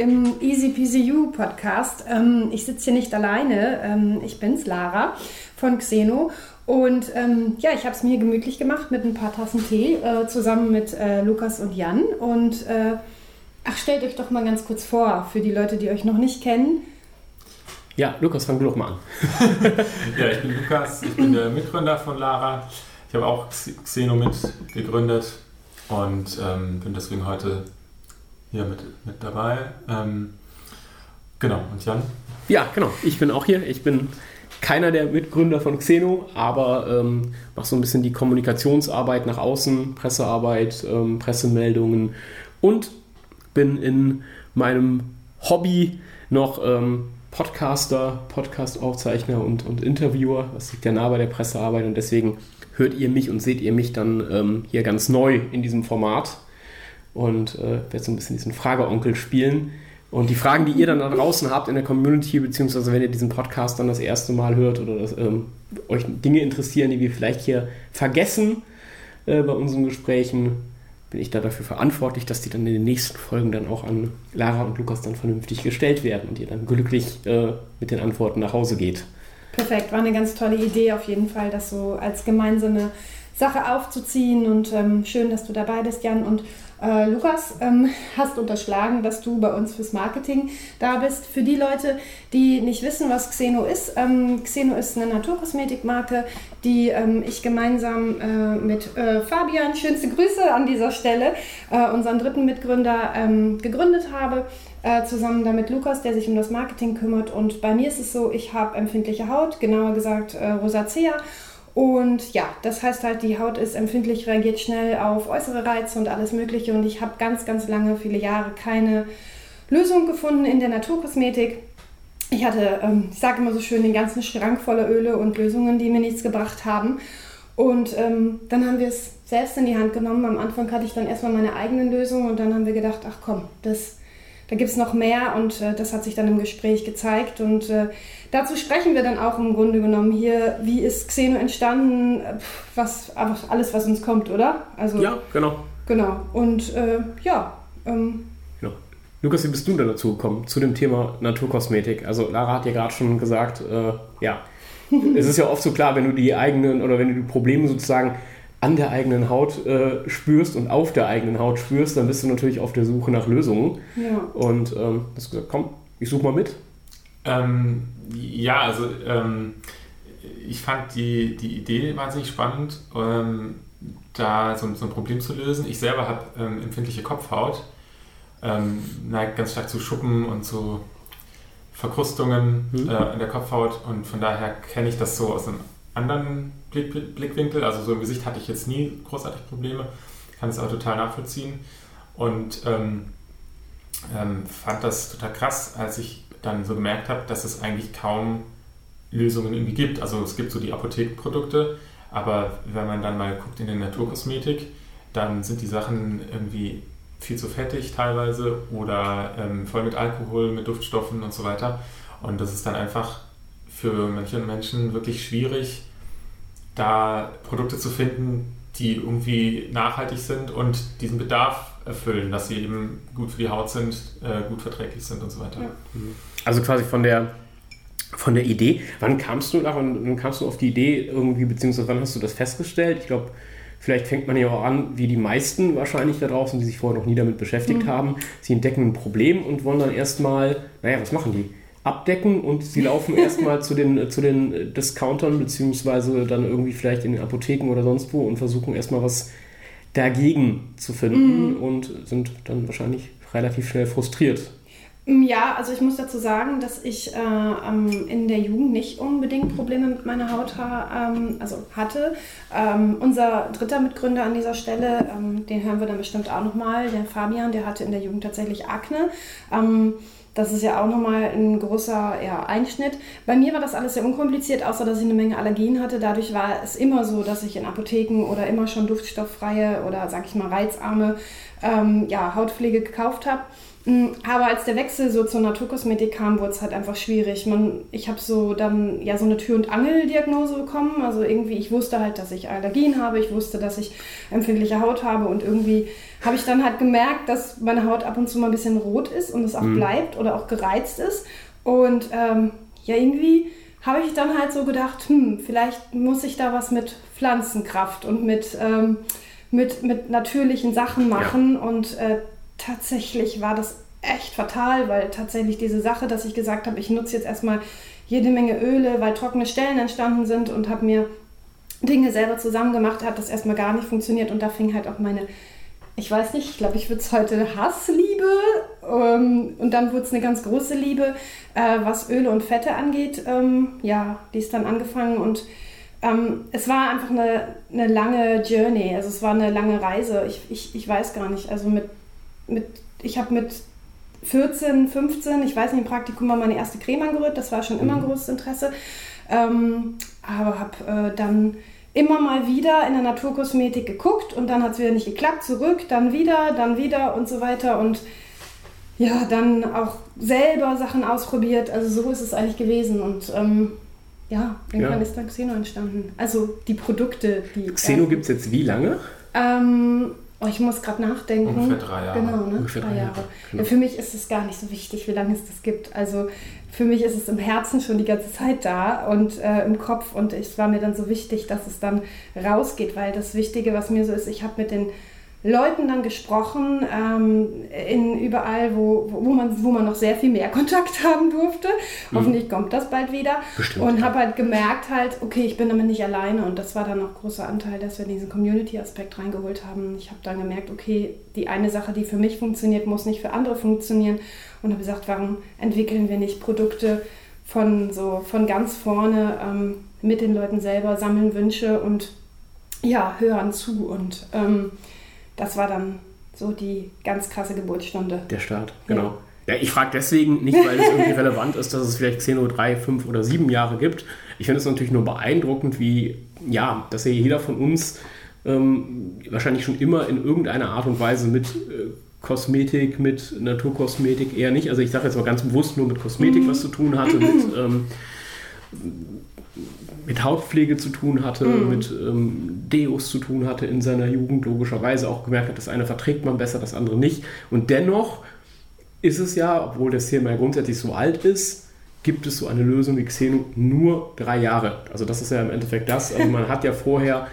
im Easy Peasy You Podcast. Ähm, ich sitze hier nicht alleine. Ähm, ich bin's, Lara von Xeno. Und ähm, ja, ich habe es mir gemütlich gemacht mit ein paar Tassen Tee äh, zusammen mit äh, Lukas und Jan. Und äh, ach, stellt euch doch mal ganz kurz vor, für die Leute, die euch noch nicht kennen. Ja, Lukas, fang du doch mal an. ja, ich bin Lukas, ich bin der Mitgründer von Lara. Ich habe auch Xeno mitgegründet und ähm, bin deswegen heute hier mit, mit dabei. Ähm, genau, und Jan? Ja, genau, ich bin auch hier. Ich bin keiner der Mitgründer von Xeno, aber ähm, mache so ein bisschen die Kommunikationsarbeit nach außen, Pressearbeit, ähm, Pressemeldungen und bin in meinem Hobby noch ähm, Podcaster, Podcast-Aufzeichner und, und Interviewer. Das liegt ja nah bei der Pressearbeit und deswegen hört ihr mich und seht ihr mich dann ähm, hier ganz neu in diesem Format und äh, werde so ein bisschen diesen Frageonkel spielen. Und die Fragen, die ihr dann da draußen habt in der Community, beziehungsweise wenn ihr diesen Podcast dann das erste Mal hört oder das, ähm, euch Dinge interessieren, die wir vielleicht hier vergessen äh, bei unseren Gesprächen, bin ich da dafür verantwortlich, dass die dann in den nächsten Folgen dann auch an Lara und Lukas dann vernünftig gestellt werden und ihr dann glücklich äh, mit den Antworten nach Hause geht. Perfekt, war eine ganz tolle Idee auf jeden Fall, das so als gemeinsame Sache aufzuziehen und ähm, schön, dass du dabei bist, Jan. Und äh, Lukas, ähm, hast unterschlagen, dass du bei uns fürs Marketing da bist. Für die Leute, die nicht wissen, was Xeno ist, ähm, Xeno ist eine Naturkosmetikmarke, die ähm, ich gemeinsam äh, mit äh, Fabian, schönste Grüße an dieser Stelle, äh, unseren dritten Mitgründer, ähm, gegründet habe. Äh, zusammen damit Lukas, der sich um das Marketing kümmert. Und bei mir ist es so, ich habe empfindliche Haut, genauer gesagt äh, Rosacea und ja, das heißt halt, die Haut ist empfindlich, reagiert schnell auf äußere Reize und alles Mögliche. Und ich habe ganz, ganz lange, viele Jahre keine Lösung gefunden in der Naturkosmetik. Ich hatte, ähm, ich sage immer so schön, den ganzen Schrank voller Öle und Lösungen, die mir nichts gebracht haben. Und ähm, dann haben wir es selbst in die Hand genommen. Am Anfang hatte ich dann erstmal meine eigenen Lösungen und dann haben wir gedacht, ach komm, das da gibt es noch mehr und äh, das hat sich dann im Gespräch gezeigt. Und äh, dazu sprechen wir dann auch im Grunde genommen hier, wie ist Xeno entstanden, was einfach alles, was uns kommt, oder? Also, ja, genau. Genau. Und äh, ja. Ähm, genau. Lukas, wie bist du denn dazu gekommen, zu dem Thema Naturkosmetik? Also Lara hat ja gerade schon gesagt, äh, ja, es ist ja oft so klar, wenn du die eigenen oder wenn du die Probleme sozusagen an der eigenen Haut äh, spürst und auf der eigenen Haut spürst, dann bist du natürlich auf der Suche nach Lösungen. Ja. Und ähm, hast gesagt, komm, ich suche mal mit. Ähm, ja, also ähm, ich fand die, die Idee wahnsinnig spannend, ähm, da so, so, ein Problem zu lösen. Ich selber habe ähm, empfindliche Kopfhaut, ähm, neigt ganz stark zu Schuppen und zu Verkrustungen mhm. äh, in der Kopfhaut und von daher kenne ich das so aus einem anderen Blick, Blickwinkel. Also so im Gesicht hatte ich jetzt nie großartig Probleme, kann es auch total nachvollziehen. Und ähm, ähm, fand das total krass, als ich dann so gemerkt habe, dass es eigentlich kaum Lösungen irgendwie gibt. Also es gibt so die Apothekenprodukte, aber wenn man dann mal guckt in der Naturkosmetik, dann sind die Sachen irgendwie viel zu fettig teilweise oder ähm, voll mit Alkohol, mit Duftstoffen und so weiter. Und das ist dann einfach für manche Menschen wirklich schwierig, da Produkte zu finden, die irgendwie nachhaltig sind und diesen Bedarf erfüllen, dass sie eben gut für die Haut sind, äh, gut verträglich sind und so weiter. Ja. Mhm. Also quasi von der von der Idee. Wann kamst du nach wann kamst du auf die Idee irgendwie, beziehungsweise wann hast du das festgestellt? Ich glaube, vielleicht fängt man ja auch an, wie die meisten wahrscheinlich da draußen, die sich vorher noch nie damit beschäftigt mhm. haben. Sie entdecken ein Problem und wollen dann erstmal, naja, was machen die? Abdecken und sie laufen erstmal zu den, zu den Discountern beziehungsweise dann irgendwie vielleicht in den Apotheken oder sonst wo und versuchen erstmal was dagegen zu finden mm. und sind dann wahrscheinlich relativ schnell frustriert. Mm, ja, also ich muss dazu sagen, dass ich äh, in der Jugend nicht unbedingt Probleme mit meiner Haut ähm, also hatte. Ähm, unser dritter Mitgründer an dieser Stelle, ähm, den hören wir dann bestimmt auch nochmal, der Fabian, der hatte in der Jugend tatsächlich Akne. Das ist ja auch nochmal ein großer ja, Einschnitt. Bei mir war das alles sehr unkompliziert, außer dass ich eine Menge Allergien hatte. Dadurch war es immer so, dass ich in Apotheken oder immer schon duftstofffreie oder, sag ich mal, reizarme ähm, ja, Hautpflege gekauft habe. Mm, aber als der Wechsel so zur Naturkosmetik kam, wurde es halt einfach schwierig. Man, ich habe so dann ja so eine Tür- und Angel-Diagnose bekommen. Also irgendwie, ich wusste halt, dass ich Allergien habe, ich wusste, dass ich empfindliche Haut habe und irgendwie habe ich dann halt gemerkt, dass meine Haut ab und zu mal ein bisschen rot ist und es auch mhm. bleibt oder auch gereizt ist. Und ähm, ja, irgendwie habe ich dann halt so gedacht, hm, vielleicht muss ich da was mit Pflanzenkraft und mit, ähm, mit, mit natürlichen Sachen machen ja. und äh, tatsächlich war das echt fatal, weil tatsächlich diese Sache, dass ich gesagt habe, ich nutze jetzt erstmal jede Menge Öle, weil trockene Stellen entstanden sind und habe mir Dinge selber zusammen gemacht, hat das erstmal gar nicht funktioniert und da fing halt auch meine, ich weiß nicht, ich glaube, ich würde es heute Hassliebe ähm, und dann wurde es eine ganz große Liebe, äh, was Öle und Fette angeht. Ähm, ja, die ist dann angefangen und ähm, es war einfach eine, eine lange Journey, also es war eine lange Reise. Ich, ich, ich weiß gar nicht, also mit mit, ich habe mit 14, 15, ich weiß nicht, im Praktikum mal meine erste Creme angerührt, das war schon immer ein mhm. großes Interesse. Ähm, aber habe äh, dann immer mal wieder in der Naturkosmetik geguckt und dann hat es wieder nicht geklappt, zurück, dann wieder, dann wieder und so weiter und ja, dann auch selber Sachen ausprobiert. Also so ist es eigentlich gewesen und ähm, ja, irgendwann ja. ist dann Xeno entstanden. Also die Produkte, die. Xeno gibt es jetzt wie lange? Ähm, Oh, ich muss gerade nachdenken. Ungefähr drei Jahre. Genau, ne? Ungefähr drei, Jahre. Genau. Ja, für mich ist es gar nicht so wichtig, wie lange es das gibt. Also für mich ist es im Herzen schon die ganze Zeit da und äh, im Kopf. Und es war mir dann so wichtig, dass es dann rausgeht, weil das Wichtige, was mir so ist, ich habe mit den Leuten dann gesprochen, ähm, in überall, wo, wo, man, wo man noch sehr viel mehr Kontakt haben durfte. Mhm. Hoffentlich kommt das bald wieder. Bestimmt, und habe halt gemerkt, halt, okay, ich bin damit nicht alleine. Und das war dann auch großer Anteil, dass wir diesen Community-Aspekt reingeholt haben. Ich habe dann gemerkt, okay, die eine Sache, die für mich funktioniert, muss nicht für andere funktionieren. Und habe gesagt, warum entwickeln wir nicht Produkte von so von ganz vorne ähm, mit den Leuten selber, sammeln Wünsche und ja, hören zu und ähm, das war dann so die ganz krasse Geburtsstunde. Der Start, genau. Ja, ja ich frage deswegen nicht, weil es irgendwie relevant ist, dass es vielleicht 10 oder 3, 5 oder 7 Jahre gibt. Ich finde es natürlich nur beeindruckend, wie, ja, dass ja jeder von uns ähm, wahrscheinlich schon immer in irgendeiner Art und Weise mit äh, Kosmetik, mit Naturkosmetik eher nicht. Also ich sage jetzt mal ganz bewusst nur mit Kosmetik mhm. was zu tun hatte, mit ähm, mit Hautpflege zu tun hatte, mhm. mit ähm, Deos zu tun hatte in seiner Jugend, logischerweise auch gemerkt hat, das eine verträgt man besser, das andere nicht. Und dennoch ist es ja, obwohl das Thema ja grundsätzlich so alt ist, gibt es so eine Lösung wie Xeno nur drei Jahre. Also das ist ja im Endeffekt das. Also man hat ja vorher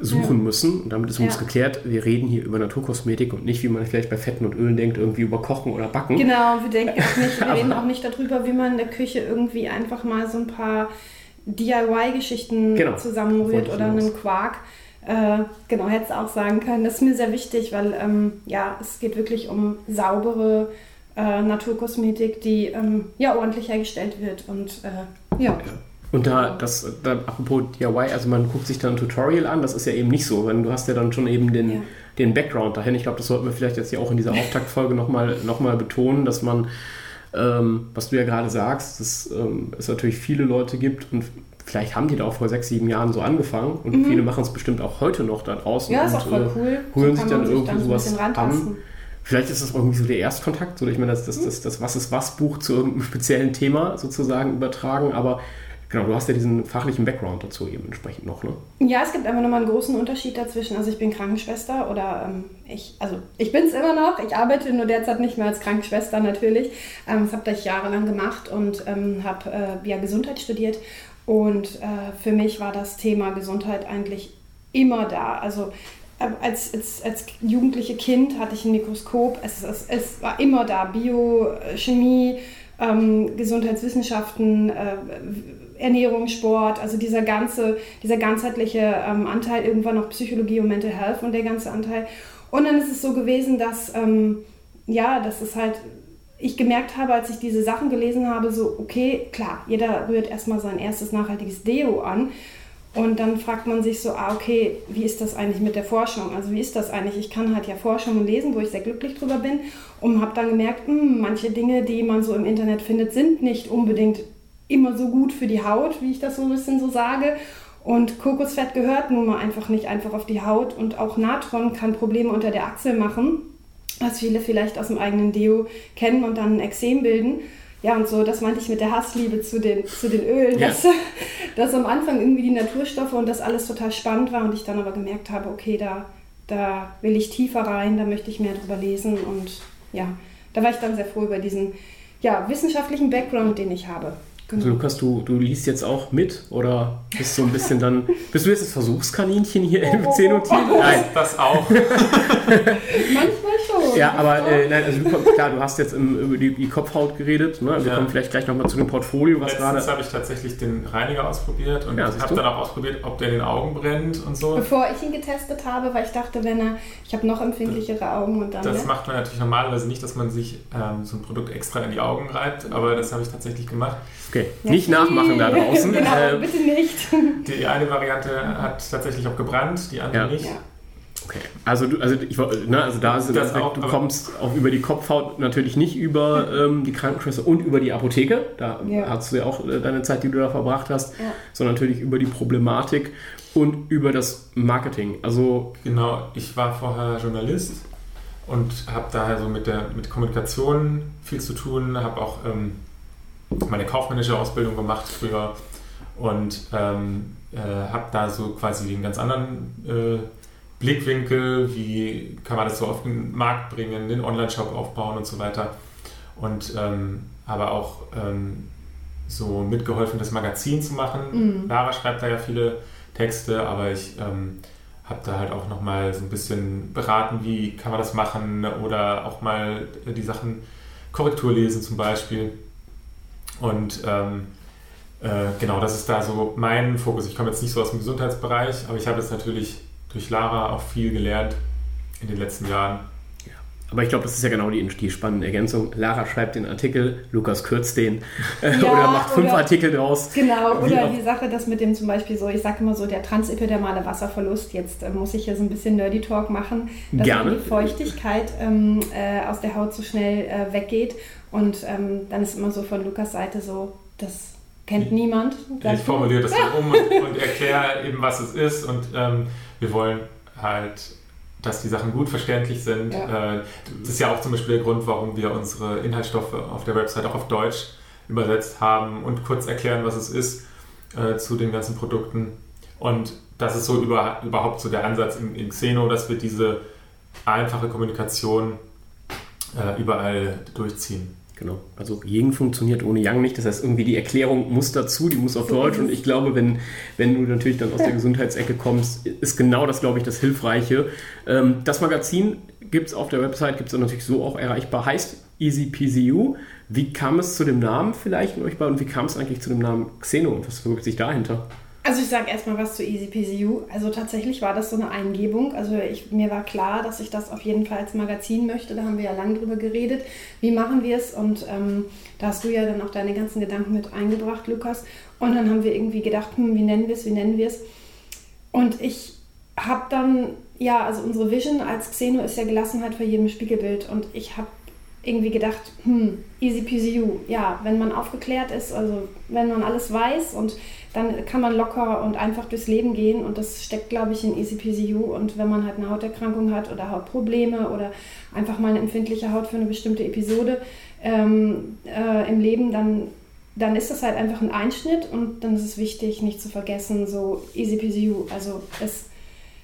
suchen ja. müssen und damit ist uns ja. geklärt, wir reden hier über Naturkosmetik und nicht, wie man vielleicht bei Fetten und Ölen denkt, irgendwie über Kochen oder Backen. Genau, wir denken auch nicht, wir reden auch nicht darüber, wie man in der Küche irgendwie einfach mal so ein paar DIY-Geschichten genau. zusammenrührt oder einen Quark. Äh, genau, hätte es auch sagen können. Das ist mir sehr wichtig, weil ähm, ja, es geht wirklich um saubere äh, Naturkosmetik, die ähm, ja ordentlich hergestellt wird und äh, ja. Und da, das, da, apropos DIY, also man guckt sich dann ein Tutorial an, das ist ja eben nicht so, weil du hast ja dann schon eben den, ja. den Background dahin. Ich glaube, das sollten wir vielleicht jetzt ja auch in dieser Auftaktfolge nochmal noch mal betonen, dass man ähm, was du ja gerade sagst, dass ähm, es natürlich viele Leute gibt und vielleicht haben die da auch vor sechs, sieben Jahren so angefangen und mhm. viele machen es bestimmt auch heute noch da draußen. Ja, ist und, auch voll äh, cool. Holen so sich dann irgendwie dann sowas an. Vielleicht ist das irgendwie so der Erstkontakt, so ich meine, das, das, das, das Was ist was Buch zu irgendeinem speziellen Thema sozusagen übertragen, aber Genau, du hast ja diesen fachlichen Background dazu eben entsprechend noch, ne? Ja, es gibt einfach nochmal einen großen Unterschied dazwischen. Also ich bin Krankenschwester oder ähm, ich, also ich bin es immer noch. Ich arbeite nur derzeit nicht mehr als Krankenschwester natürlich. Ähm, das habe ich jahrelang gemacht und ähm, habe äh, ja Gesundheit studiert. Und äh, für mich war das Thema Gesundheit eigentlich immer da. Also äh, als, als, als jugendliche Kind hatte ich ein Mikroskop. Es, es, es war immer da. Bio, Chemie, ähm, Gesundheitswissenschaften, äh, Ernährung, Sport, also dieser ganze, dieser ganzheitliche ähm, Anteil, irgendwann noch Psychologie und Mental Health und der ganze Anteil. Und dann ist es so gewesen, dass, ähm, ja, dass es halt, ich gemerkt habe, als ich diese Sachen gelesen habe, so, okay, klar, jeder rührt erstmal sein erstes nachhaltiges Deo an. Und dann fragt man sich so, ah, okay, wie ist das eigentlich mit der Forschung? Also wie ist das eigentlich? Ich kann halt ja Forschungen lesen, wo ich sehr glücklich drüber bin und habe dann gemerkt, mh, hm, manche Dinge, die man so im Internet findet, sind nicht unbedingt immer so gut für die Haut, wie ich das so ein bisschen so sage. Und Kokosfett gehört nun mal einfach nicht einfach auf die Haut und auch Natron kann Probleme unter der Achsel machen. was viele vielleicht aus dem eigenen Deo kennen und dann ein Exem bilden. Ja, und so, das meinte ich mit der Hassliebe zu den, zu den Ölen, ja. dass, dass am Anfang irgendwie die Naturstoffe und das alles total spannend war und ich dann aber gemerkt habe, okay, da, da will ich tiefer rein, da möchte ich mehr drüber lesen und ja, da war ich dann sehr froh über diesen ja, wissenschaftlichen Background, den ich habe. Genau. Also Lukas, du, du liest jetzt auch mit oder bist so ein bisschen dann. Bist du jetzt das Versuchskaninchen hier im oh, oh, oh, Nein. Das auch. Manchmal. Ja, aber äh, nein, also du, klar, du hast jetzt im, über die, die, Kopfhaut geredet. Ne? Wir ja. kommen vielleicht gleich nochmal zu dem Portfolio, was gerade. Letztens habe ich tatsächlich den Reiniger ausprobiert und ja, habe dann auch ausprobiert, ob der in den Augen brennt und so. Bevor ich ihn getestet habe, weil ich dachte, wenn er, ich habe noch empfindlichere Augen und dann. Das ja? macht man natürlich normalerweise nicht, dass man sich ähm, so ein Produkt extra in die Augen reibt, aber das habe ich tatsächlich gemacht. Okay, ja. nicht nachmachen da draußen. genau, äh, bitte nicht. Die eine Variante hat tatsächlich auch gebrannt, die andere ja. nicht. Okay, also, du, also, ich, ne, also da ist das auch, du kommst auch über die Kopfhaut natürlich nicht über ähm, die Krankenschwester und über die Apotheke. Da ja. hast du ja auch äh, deine Zeit, die du da verbracht hast, ja. sondern natürlich über die Problematik und über das Marketing. Also genau, ich war vorher Journalist und habe daher so mit der mit Kommunikation viel zu tun, habe auch ähm, meine kaufmännische Ausbildung gemacht früher und ähm, äh, habe da so quasi einen ganz anderen äh, Blickwinkel, wie kann man das so auf den Markt bringen, den Online-Shop aufbauen und so weiter. Und ähm, habe auch ähm, so mitgeholfen, das Magazin zu machen. Mhm. Lara schreibt da ja viele Texte, aber ich ähm, habe da halt auch nochmal so ein bisschen beraten, wie kann man das machen oder auch mal die Sachen Korrektur lesen zum Beispiel. Und ähm, äh, genau, das ist da so mein Fokus. Ich komme jetzt nicht so aus dem Gesundheitsbereich, aber ich habe jetzt natürlich durch Lara auch viel gelernt in den letzten Jahren. Ja, aber ich glaube, das ist ja genau die, die spannende Ergänzung. Lara schreibt den Artikel, Lukas kürzt den äh, ja, oder macht fünf oder, Artikel draus. Genau, oder die Sache, dass mit dem zum Beispiel so, ich sage immer so, der transepidermale Wasserverlust, jetzt äh, muss ich hier so ein bisschen Nerdy Talk machen, dass Gerne. die Feuchtigkeit ähm, äh, aus der Haut so schnell äh, weggeht und ähm, dann ist immer so von Lukas Seite so, das kennt niemand. Ich formuliere das dann um und, und erkläre eben, was es ist und ähm, wir wollen halt, dass die Sachen gut verständlich sind. Ja. Äh, das ist ja auch zum Beispiel der Grund, warum wir unsere Inhaltsstoffe auf der Website auch auf Deutsch übersetzt haben und kurz erklären, was es ist äh, zu den ganzen Produkten. Und das ist so über, überhaupt so der Ansatz in, in Xeno, dass wir diese einfache Kommunikation äh, überall durchziehen. Genau. Also Ying funktioniert ohne Yang nicht. Das heißt, irgendwie die Erklärung muss dazu, die muss auf Deutsch. Und ich glaube, wenn, wenn du natürlich dann aus der Gesundheitsecke kommst, ist genau das, glaube ich, das Hilfreiche. Ähm, das Magazin gibt es auf der Website, gibt es natürlich so auch erreichbar, heißt EasyPZU. Wie kam es zu dem Namen vielleicht in euch bei und wie kam es eigentlich zu dem Namen Xeno und was verbirgt sich dahinter? Also ich sage erstmal was zu EasyPCU. Also tatsächlich war das so eine Eingebung. Also ich, mir war klar, dass ich das auf jeden Fall als Magazin möchte. Da haben wir ja lange drüber geredet. Wie machen wir es? Und ähm, da hast du ja dann auch deine ganzen Gedanken mit eingebracht, Lukas. Und dann haben wir irgendwie gedacht, hm, wie nennen wir es, wie nennen wir es? Und ich habe dann, ja, also unsere Vision als Xeno ist ja Gelassenheit vor jedem Spiegelbild. Und ich habe irgendwie gedacht, hm, easy peasy you. Ja, wenn man aufgeklärt ist, also wenn man alles weiß und dann kann man locker und einfach durchs Leben gehen und das steckt, glaube ich, in easy peasy you. Und wenn man halt eine Hauterkrankung hat oder Hautprobleme oder einfach mal eine empfindliche Haut für eine bestimmte Episode ähm, äh, im Leben, dann, dann ist das halt einfach ein Einschnitt und dann ist es wichtig, nicht zu vergessen, so easy peasy you. Also es,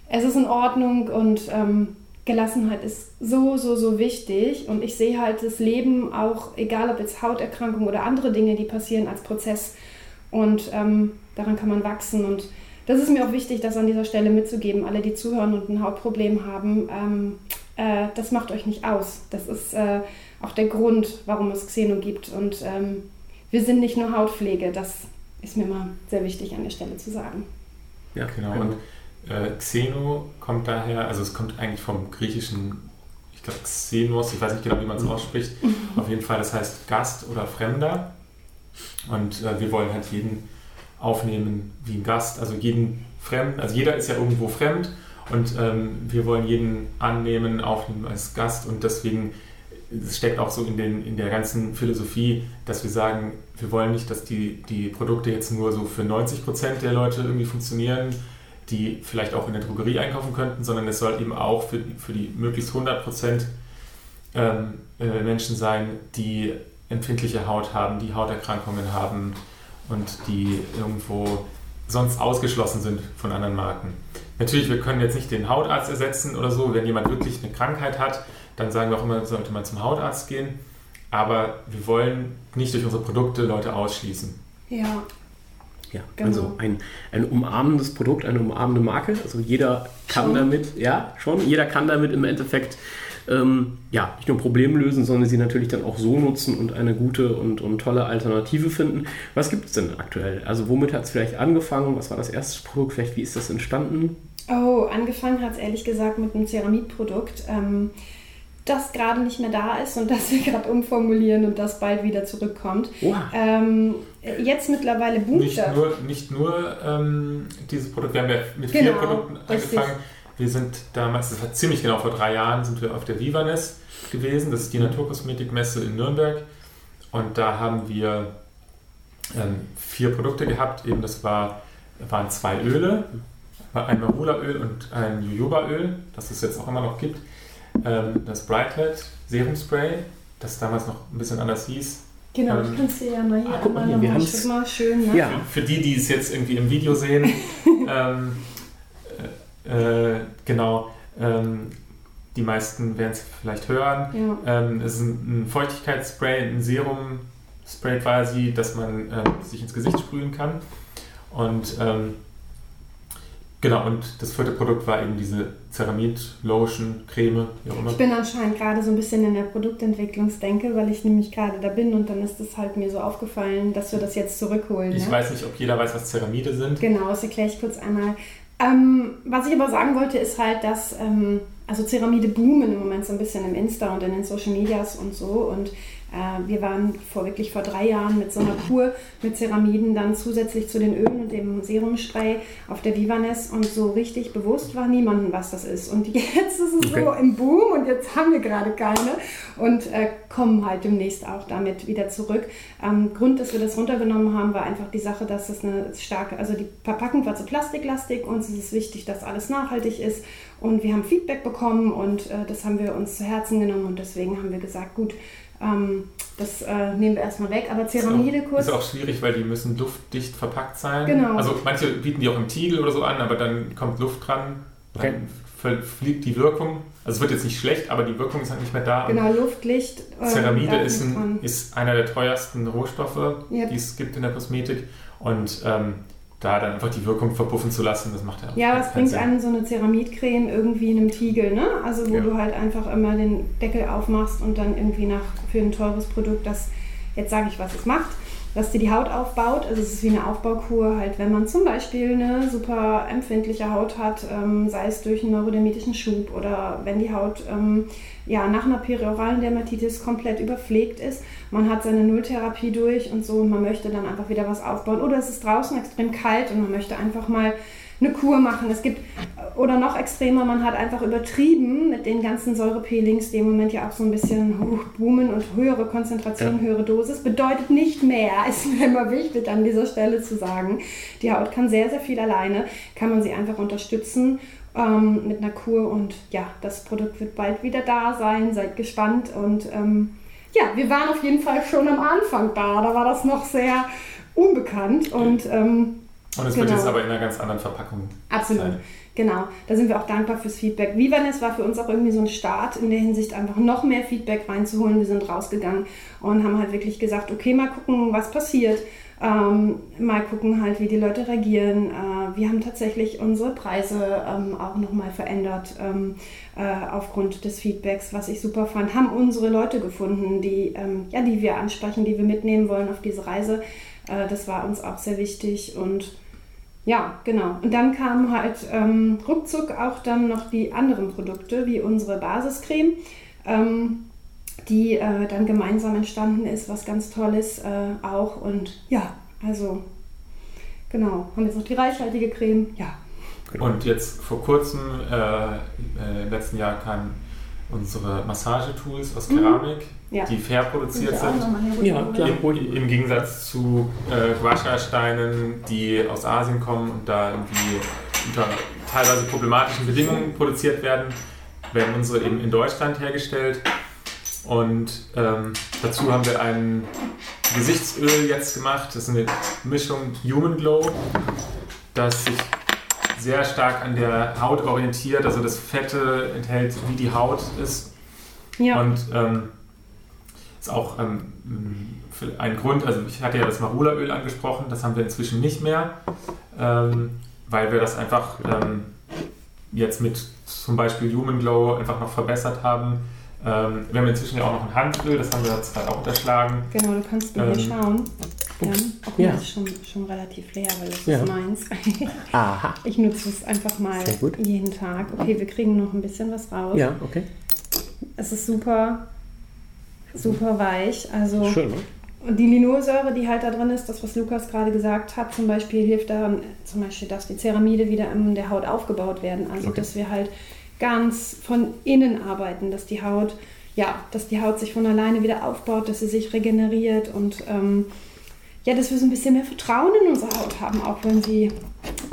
es ist in Ordnung und ähm, Gelassenheit ist so, so, so wichtig. Und ich sehe halt das Leben auch, egal ob jetzt Hauterkrankung oder andere Dinge, die passieren, als Prozess. Und ähm, daran kann man wachsen. Und das ist mir auch wichtig, das an dieser Stelle mitzugeben. Alle, die zuhören und ein Hautproblem haben, ähm, äh, das macht euch nicht aus. Das ist äh, auch der Grund, warum es Xeno gibt. Und ähm, wir sind nicht nur Hautpflege. Das ist mir mal sehr wichtig an der Stelle zu sagen. Ja, genau. Und äh, Xeno kommt daher, also es kommt eigentlich vom griechischen, ich glaube Xenos, ich weiß nicht genau, wie man es mhm. ausspricht. Auf jeden Fall, das heißt Gast oder Fremder. Und äh, wir wollen halt jeden aufnehmen wie ein Gast, also jeden Fremden, also jeder ist ja irgendwo fremd und ähm, wir wollen jeden annehmen, aufnehmen als Gast und deswegen es steckt auch so in, den, in der ganzen Philosophie, dass wir sagen, wir wollen nicht, dass die, die Produkte jetzt nur so für 90 Prozent der Leute irgendwie funktionieren, die vielleicht auch in der Drogerie einkaufen könnten, sondern es soll eben auch für, für die möglichst 100 Prozent ähm, äh, Menschen sein, die empfindliche Haut haben, die Hauterkrankungen haben und die irgendwo sonst ausgeschlossen sind von anderen Marken. Natürlich, wir können jetzt nicht den Hautarzt ersetzen oder so. Wenn jemand wirklich eine Krankheit hat, dann sagen wir auch immer, sollte man zum Hautarzt gehen. Aber wir wollen nicht durch unsere Produkte Leute ausschließen. Ja. Ja, genau. also ein, ein umarmendes Produkt, eine umarmende Marke. Also jeder kann schon. damit, ja, schon, jeder kann damit im Endeffekt ähm, ja, nicht nur Probleme lösen, sondern sie natürlich dann auch so nutzen und eine gute und, und tolle Alternative finden. Was gibt es denn aktuell? Also womit hat es vielleicht angefangen? Was war das erste Produkt? Vielleicht wie ist das entstanden? Oh, angefangen hat es ehrlich gesagt mit einem Ceramidprodukt. Ähm, das gerade nicht mehr da ist und das wir gerade umformulieren und das bald wieder zurückkommt. Wow. Ähm, jetzt mittlerweile boomt Nicht nur, nicht nur ähm, dieses Produkt, wir haben ja mit genau, vier Produkten richtig. angefangen. Wir sind damals, das war ziemlich genau vor drei Jahren, sind wir auf der Vivanes gewesen. Das ist die Naturkosmetikmesse in Nürnberg. Und da haben wir ähm, vier Produkte gehabt. Eben das war, waren zwei Öle, ein Marula-Öl und ein Jojoba-Öl, das es jetzt auch immer noch gibt. Ähm, das Brighthead Serum Spray, das damals noch ein bisschen anders hieß. Genau, ähm, ich kann es dir ja mal hier ah, guck mal, hier, wir mal schön. Ne? Ja. Für, für, die, die es jetzt irgendwie im Video sehen, ähm, äh, genau, ähm, die meisten werden es vielleicht hören. Ja. Ähm, es ist ein, ein Feuchtigkeitsspray, ein Serum-Spray quasi, das man ähm, sich ins Gesicht sprühen kann. Und ähm, Genau, und das vierte Produkt war eben diese Ceramid-Lotion, Creme, wie auch immer. Ich bin anscheinend gerade so ein bisschen in der Produktentwicklungsdenke, weil ich nämlich gerade da bin und dann ist es halt mir so aufgefallen, dass wir das jetzt zurückholen. Ich ne? weiß nicht, ob jeder weiß, was Ceramide sind. Genau, das erkläre ich kurz einmal. Ähm, was ich aber sagen wollte, ist halt, dass ähm, also Ceramide boomen im Moment so ein bisschen im Insta und in den Social Medias und so und wir waren vor wirklich vor drei Jahren mit so einer Kur mit Ceramiden dann zusätzlich zu den Ölen und dem Serumspray auf der Vivanes und so richtig bewusst war niemandem, was das ist. Und jetzt ist es okay. so im Boom und jetzt haben wir gerade keine und äh, kommen halt demnächst auch damit wieder zurück. Ähm, Grund, dass wir das runtergenommen haben, war einfach die Sache, dass es eine starke, also die Verpackung war zu plastiklastig, uns ist es wichtig, dass alles nachhaltig ist und wir haben Feedback bekommen und äh, das haben wir uns zu Herzen genommen und deswegen haben wir gesagt, gut, ähm, das äh, nehmen wir erstmal weg. Aber Ceramide kurz. Ist auch schwierig, weil die müssen luftdicht verpackt sein. Genau. Also manche bieten die auch im Tiegel oder so an, aber dann kommt Luft dran, okay. dann fliegt die Wirkung. Also es wird jetzt nicht schlecht, aber die Wirkung ist halt nicht mehr da. Genau, Luft, Licht. Äh, Ceramide ist, ein, ist einer der teuersten Rohstoffe, yep. die es gibt in der Kosmetik. Und ähm, da dann einfach die Wirkung verpuffen zu lassen, das macht ja auch Ja, was bringt Sinn. einem so eine Ceramidcreme irgendwie in einem Tiegel, ne? Also wo ja. du halt einfach immer den Deckel aufmachst und dann irgendwie nach für ein teures Produkt, das, jetzt sage ich, was es macht, dass dir die Haut aufbaut. Also es ist wie eine Aufbaukur, halt wenn man zum Beispiel eine super empfindliche Haut hat, ähm, sei es durch einen neurodermitischen Schub oder wenn die Haut ähm, ja, nach einer perioralen Dermatitis komplett überpflegt ist. Man hat seine Nulltherapie durch und so und man möchte dann einfach wieder was aufbauen. Oder es ist draußen extrem kalt und man möchte einfach mal eine Kur machen. Es gibt, oder noch extremer, man hat einfach übertrieben mit den ganzen Säurepeelings, die im Moment ja auch so ein bisschen uh, boomen und höhere Konzentration, ja. höhere Dosis. Bedeutet nicht mehr, ist mir immer wichtig an dieser Stelle zu sagen. Die Haut kann sehr, sehr viel alleine, kann man sie einfach unterstützen ähm, mit einer Kur und ja, das Produkt wird bald wieder da sein, seid gespannt und ähm, ja, wir waren auf jeden Fall schon am Anfang da, da war das noch sehr unbekannt und ähm, und es genau. wird jetzt aber in einer ganz anderen Verpackung. Absolut. Sein. Genau, da sind wir auch dankbar fürs Feedback. Vivanes war für uns auch irgendwie so ein Start in der Hinsicht, einfach noch mehr Feedback reinzuholen. Wir sind rausgegangen und haben halt wirklich gesagt, okay, mal gucken, was passiert. Ähm, mal gucken halt, wie die Leute reagieren. Äh, wir haben tatsächlich unsere Preise ähm, auch nochmal verändert ähm, äh, aufgrund des Feedbacks, was ich super fand. Haben unsere Leute gefunden, die, ähm, ja, die wir ansprechen, die wir mitnehmen wollen auf diese Reise. Äh, das war uns auch sehr wichtig und ja, genau. Und dann kamen halt ähm, ruckzuck auch dann noch die anderen Produkte, wie unsere Basiscreme, ähm, die äh, dann gemeinsam entstanden ist, was ganz toll ist äh, auch. Und ja, also genau. Haben jetzt noch die reichhaltige Creme, ja. Und jetzt vor kurzem, äh, äh im letzten Jahr kamen unsere Massagetools aus. Keramik, mhm. ja. die fair produziert sind. Ja, klar. Im, Im, Gegensatz zu äh, Guasha-Steinen, die aus Asien kommen und da irgendwie unter teilweise problematischen Bedingungen produziert werden, werden unsere eben in Deutschland hergestellt. Und ähm, dazu haben wir ein Gesichtsöl jetzt gemacht. Das ist eine Mischung Human Glow, das sich sehr stark an der Haut orientiert. Also das Fette enthält, wie die Haut ist. Ja. Und ähm, ist auch ähm, ein Grund, also ich hatte ja das Marula-Öl angesprochen, das haben wir inzwischen nicht mehr, ähm, weil wir das einfach ähm, jetzt mit zum Beispiel Human Glow einfach noch verbessert haben. Ähm, wir haben inzwischen ja auch noch ein Handöl, das haben wir jetzt gerade auch unterschlagen. Genau, du kannst mal hier Ähm, schauen. Ja, auch Ja. ist schon, schon relativ leer, weil das Ja. ist meins. Aha. Ich nutze es einfach mal jeden Tag. Okay, wir kriegen noch ein bisschen was raus. Ja, okay. Es ist super, super weich. Also Schön, ne? Und die Linolsäure, die halt da drin ist, das, was Lukas gerade gesagt hat, zum Beispiel hilft daran, zum Beispiel, dass die Ceramide wieder in der Haut aufgebaut werden. Also, Okay. dass wir halt ganz von innen arbeiten, dass die Haut, ja, dass die Haut sich von alleine wieder aufbaut, dass sie sich regeneriert und ähm, ja, dass wir so ein bisschen mehr Vertrauen in unsere Haut haben, auch wenn sie,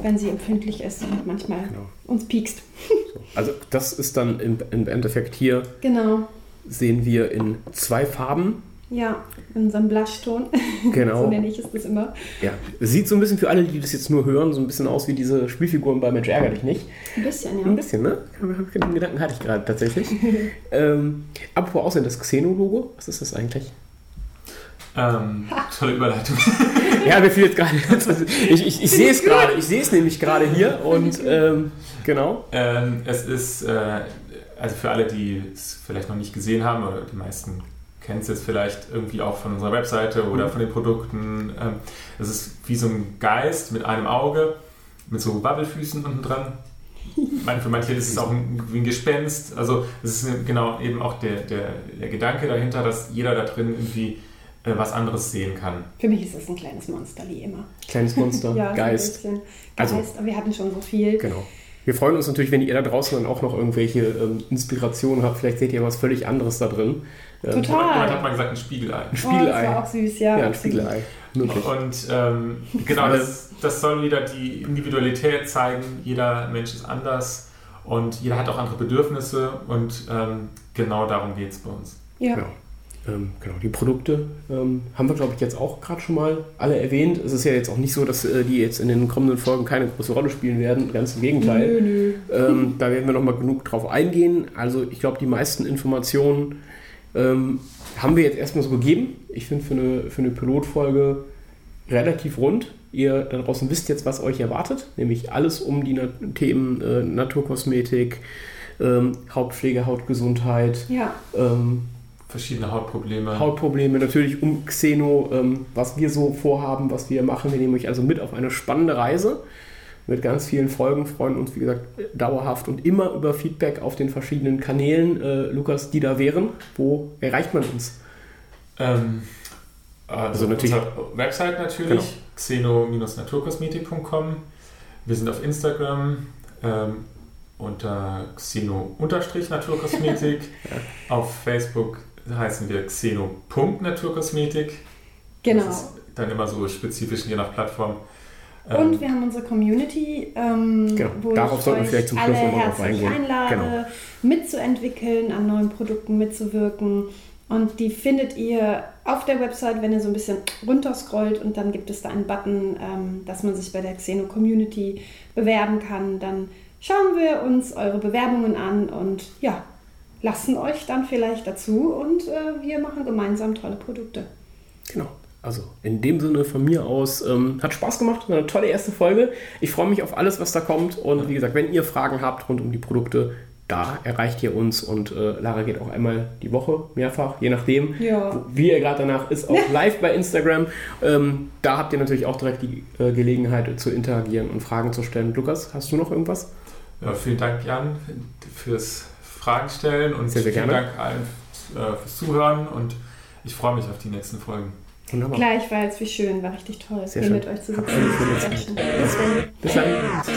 wenn sie empfindlich ist und manchmal Genau. uns piekst. So. Also das ist dann im, im Endeffekt hier, Genau. sehen wir in zwei Farben. Ja, in unserem Blushton. Genau. so nenne ich es das immer. Ja, sieht so ein bisschen für alle, die das jetzt nur hören, so ein bisschen aus wie diese Spielfiguren bei Mensch ärger dich nicht. Ein bisschen, Ein ja. bisschen, ne? Den Gedanken hatte ich gerade tatsächlich. ähm, apropos aussehen, das Xeno-Logo, was ist das eigentlich? Ähm, tolle Überleitung. Ja, mir fiel jetzt gerade. Ich, ich, ich sehe es gerade, ich sehe es nämlich gerade hier und ähm, genau. Ähm, es ist, äh, also für alle, die es vielleicht noch nicht gesehen haben, oder die meisten kennen es jetzt vielleicht irgendwie auch von unserer Webseite oder von den Produkten. Ähm, es ist wie so ein Geist mit einem Auge, mit so Wabbelfüßen unten dran. Für manche ist es auch ein, wie ein Gespenst. Also es ist genau eben auch der, der, der Gedanke dahinter, dass jeder da drin irgendwie äh, was anderes sehen kann. Für mich ist das ein kleines Monster, wie immer. Kleines Monster, Ja, Geist. So ein bisschen Geist, Also- aber wir hatten schon so viel. Genau. Wir freuen uns natürlich, wenn ihr da draußen dann auch noch irgendwelche ähm, Inspirationen habt. Vielleicht seht ihr was völlig anderes da drin. Ähm, Total. Jemand hat mal gesagt, ein Spiegelei. Ein Oh, das Spiegelei. war auch süß, ja. ja, ein Spiegelei. Möglich. Und ähm, genau, das, das soll wieder die Individualität zeigen. Jeder Mensch ist anders und jeder hat auch andere Bedürfnisse und ähm, genau darum geht es bei uns. Ja. Genau. Ähm, genau, die Produkte ähm, haben wir, glaube ich, jetzt auch gerade schon mal alle erwähnt. Es ist ja jetzt auch nicht so, dass äh, die jetzt in den kommenden Folgen keine große Rolle spielen werden. Ganz im Gegenteil. Nö, nö. Ähm, da werden wir noch mal genug drauf eingehen. Also ich glaube, die meisten Informationen ähm, haben wir jetzt erstmal so gegeben. Ich finde für eine, für eine Pilotfolge relativ rund. Ihr da draußen wisst jetzt, was euch erwartet, nämlich alles um die Na Themen äh, Naturkosmetik, ähm, Hautpflege, Hautgesundheit, Ja, ähm, Verschiedene Hautprobleme. Hautprobleme, natürlich um Xeno, ähm, was wir so vorhaben, was wir machen. Wir nehmen euch also mit auf eine spannende Reise mit ganz vielen Folgen, freuen uns, wie gesagt, dauerhaft und immer über Feedback auf den verschiedenen Kanälen. Äh, Lukas, die da wären, wo erreicht man uns? Ähm, also, Also natürlich- Website natürlich, Genau. xeno-naturkosmetik.com. Wir sind auf Instagram ähm, unter xeno-naturkosmetik. Auf Facebook heißen wir xeno.naturkosmetik. genau. Das ist dann immer so spezifisch je nach Plattform. Und Ähm, wir haben unsere Community, ähm, Genau, wo darauf ich sollten wir euch vielleicht zum alle Schluss noch mal drauf herzlich eingehen. einlade, Genau. mitzuentwickeln, an neuen Produkten mitzuwirken. Und die findet ihr auf der Website, wenn ihr so ein bisschen runterscrollt und dann gibt es da einen Button, ähm, dass man sich bei der Xeno Community bewerben kann. Dann schauen wir uns eure Bewerbungen an und ja, lassen euch dann vielleicht dazu und äh, wir machen gemeinsam tolle Produkte. Genau. Also in dem Sinne von mir aus, ähm, hat Spaß gemacht, eine tolle erste Folge. Ich freue mich auf alles, was da kommt. Und wie gesagt, wenn ihr Fragen habt rund um die Produkte, da erreicht ihr uns. Und äh, Lara geht auch einmal die Woche, mehrfach, je nachdem. Ja. Wie ihr gerade danach ist, auch live bei Instagram. Ähm, da habt ihr natürlich auch direkt die äh, Gelegenheit zu interagieren und Fragen zu stellen. Lukas, hast du noch irgendwas? ja, vielen Dank, Jan, fürs Fragen stellen und Sehr, sehr vielen gerne. Dank allen äh, fürs Zuhören und ich freue mich auf die nächsten Folgen. Wunderbar. Gleichfalls, wie schön, war richtig toll, Sehr hier schön. mit euch zu schön. Bis dann. Bis dann. Tschüss.